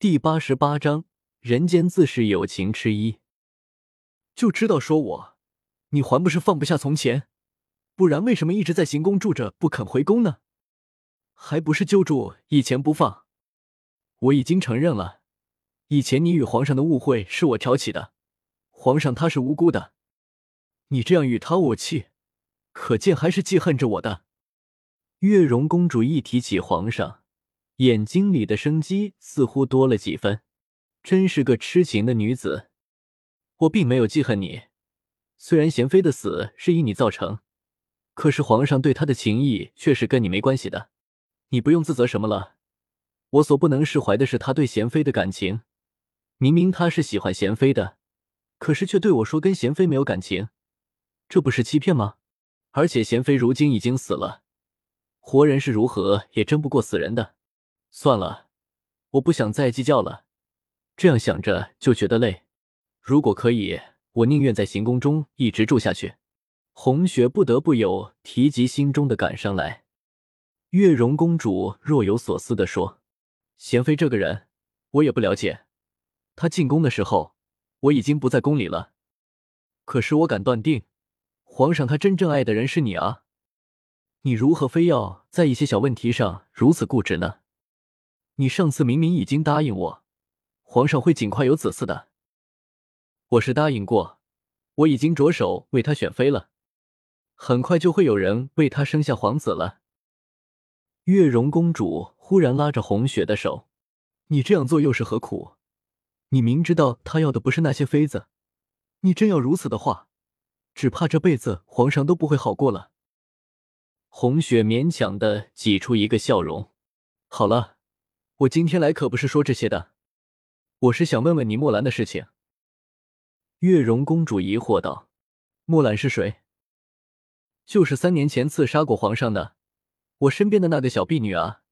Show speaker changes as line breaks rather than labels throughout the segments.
第八十八章，人间自是有情痴一。就知道说我，你还不是放不下从前？不然为什么一直在行宫住着不肯回宫呢？还不是揪住以前不放？我已经承认了，以前你与皇上的误会是我挑起的，皇上他是无辜的。你这样与他怄气，可见还是记恨着我的。月容公主一提起皇上，眼睛里的生机似乎多了几分，真是个痴情的女子。我并没有记恨你，虽然贤妃的死是因你造成，可是皇上对她的情谊却是跟你没关系的，你不用自责什么了。我所不能释怀的是他对贤妃的感情，明明他是喜欢贤妃的，可是却对我说跟贤妃没有感情，这不是欺骗吗？而且贤妃如今已经死了。活人是如何也争不过死人的，算了，我不想再计较了。这样想着就觉得累。如果可以，我宁愿在行宫中一直住下去。红雪不得不有提及心中的感伤来。月容公主若有所思地说：“贤妃这个人，我也不了解。她进宫的时候，我已经不在宫里了。可是我敢断定，皇上他真正爱的人是你啊。”你如何非要在一些小问题上如此固执呢？你上次明明已经答应我，皇上会尽快有子嗣的。我是答应过，我已经着手为他选妃了，很快就会有人为他生下皇子了。月容公主忽然拉着红雪的手：“你这样做又是何苦？你明知道他要的不是那些妃子，你真要如此的话，只怕这辈子皇上都不会好过了。”红雪勉强的挤出一个笑容。好了，我今天来可不是说这些的，我是想问问你墨兰的事情。月容公主疑惑道：“墨兰是谁？”就是三年前刺杀过皇上的，我身边的那个小婢女啊。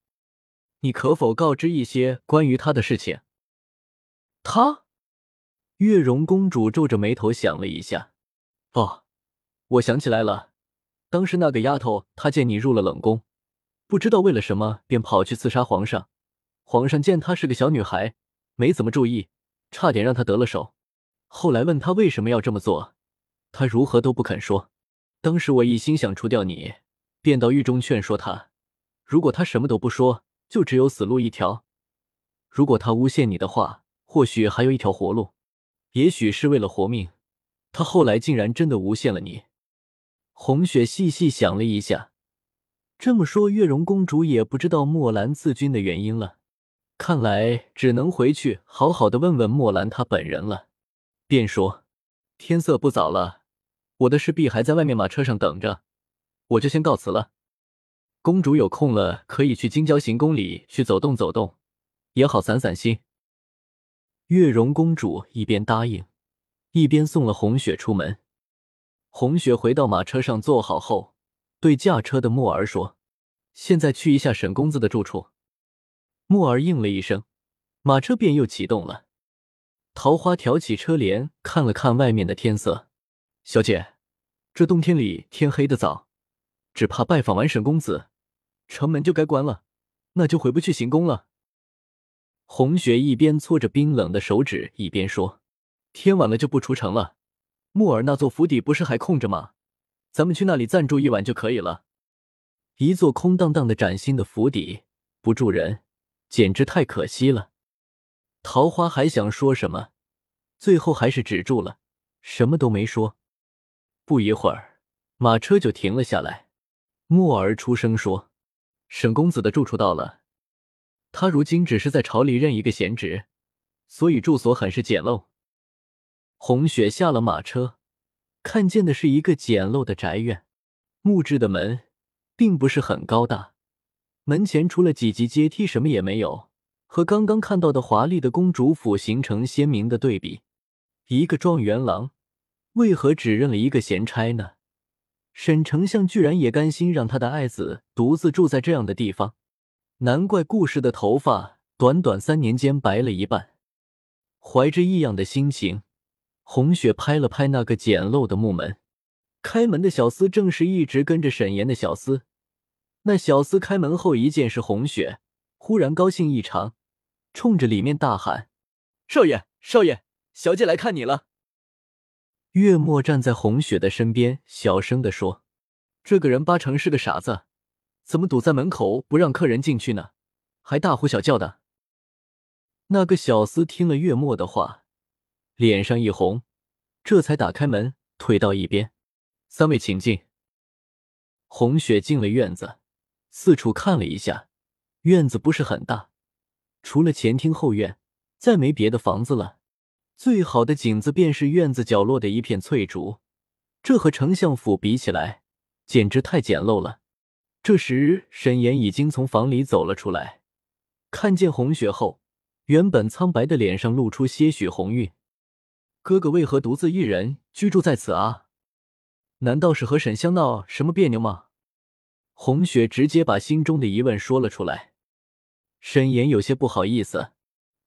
你可否告知一些关于她的事情？她？月容公主皱着眉头想了一下。哦，我想起来了。当时那个丫头，她见你入了冷宫，不知道为了什么，便跑去刺杀皇上。皇上见她是个小女孩，没怎么注意，差点让她得了手。后来问她为什么要这么做，她如何都不肯说。当时我一心想除掉你，便到狱中劝说她，如果她什么都不说，就只有死路一条；如果她诬陷你的话，或许还有一条活路。也许是为了活命，她后来竟然真的诬陷了你。红雪细细想了一下，这么说，月容公主也不知道墨兰自军的原因了。看来只能回去好好的问问墨兰她本人了。便说：“天色不早了，我的侍婢还在外面马车上等着，我就先告辞了。公主有空了可以去京郊行宫里去走动走动，也好散散心。”月容公主一边答应，一边送了红雪出门。红雪回到马车上坐好后，对驾车的墨儿说：“现在去一下沈公子的住处。”木儿应了一声，马车便又启动了。桃花挑起车帘，看了看外面的天色：“小姐，这冬天里天黑的早，只怕拜访完沈公子，城门就该关了，那就回不去行宫了。”红雪一边搓着冰冷的手指，一边说：“天晚了就不出城了。”木尔那座府邸不是还空着吗？咱们去那里暂住一晚就可以了。一座空荡荡的崭新的府邸，不住人，简直太可惜了。桃花还想说什么，最后还是止住了，什么都没说。不一会儿，马车就停了下来。木儿出声说：“沈公子的住处到了。他如今只是在朝里任一个闲职，所以住所很是简陋。”红雪下了马车，看见的是一个简陋的宅院，木质的门，并不是很高大。门前除了几级阶梯，什么也没有，和刚刚看到的华丽的公主府形成鲜明的对比。一个状元郎，为何只认了一个闲差呢？沈丞相居然也甘心让他的爱子独自住在这样的地方，难怪顾氏的头发短短三年间白了一半。怀着异样的心情。红雪拍了拍那个简陋的木门，开门的小厮正是一直跟着沈岩的小厮。那小厮开门后一见是红雪，忽然高兴异常，冲着里面大喊：“少爷，少爷，小姐来看你了。”月末站在红雪的身边，小声的说：“这个人八成是个傻子，怎么堵在门口不让客人进去呢？还大呼小叫的。”那个小厮听了月末的话，脸上一红，这才打开门，退到一边：“三位请进。”红雪进了院子，四处看了一下，院子不是很大，除了前厅后院，再没别的房子了。最好的景子便是院子角落的一片翠竹，这和丞相府比起来，简直太简陋了。这时，沈岩已经从房里走了出来，看见红雪后。原本苍白的脸上露出些许红晕，哥哥为何独自一人居住在此啊？难道是和沈香闹什么别扭吗？红雪直接把心中的疑问说了出来。沈岩有些不好意思，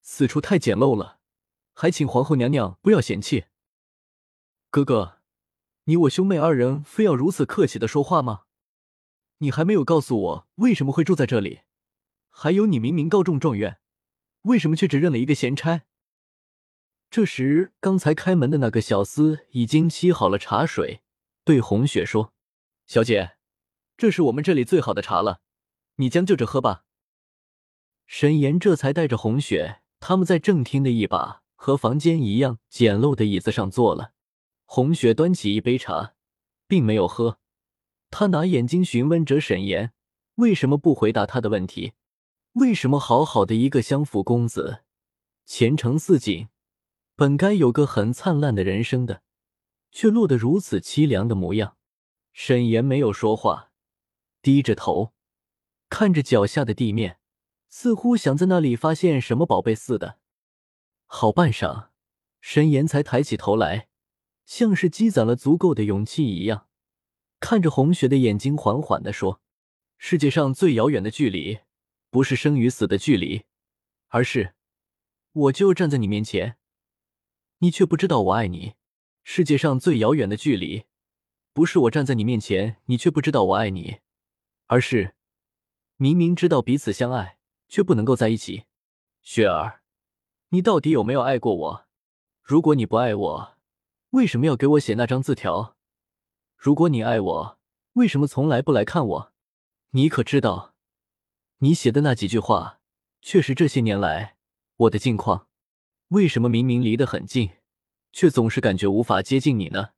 此处太简陋了，还请皇后娘娘不要嫌弃。哥哥，你我兄妹二人非要如此客气的说话吗？你还没有告诉我为什么会住在这里，还有你明明高中状元。为什么却只认了一个闲差？这时，刚才开门的那个小厮已经沏好了茶水，对红雪说：“小姐，这是我们这里最好的茶了，你将就着喝吧。”沈岩这才带着红雪他们在正厅的一把和房间一样简陋的椅子上坐了。红雪端起一杯茶，并没有喝，他拿眼睛询问着沈岩：“为什么不回答他的问题？”为什么好好的一个相府公子，前程似锦，本该有个很灿烂的人生的，却落得如此凄凉的模样？沈岩没有说话，低着头看着脚下的地面，似乎想在那里发现什么宝贝似的。好半晌，沈岩才抬起头来，像是积攒了足够的勇气一样，看着红雪的眼睛，缓缓的说：“世界上最遥远的距离。”不是生与死的距离，而是我就站在你面前，你却不知道我爱你。世界上最遥远的距离，不是我站在你面前，你却不知道我爱你，而是明明知道彼此相爱，却不能够在一起。雪儿，你到底有没有爱过我？如果你不爱我，为什么要给我写那张字条？如果你爱我，为什么从来不来看我？你可知道？你写的那几句话，却是这些年来我的近况。为什么明明离得很近，却总是感觉无法接近你呢？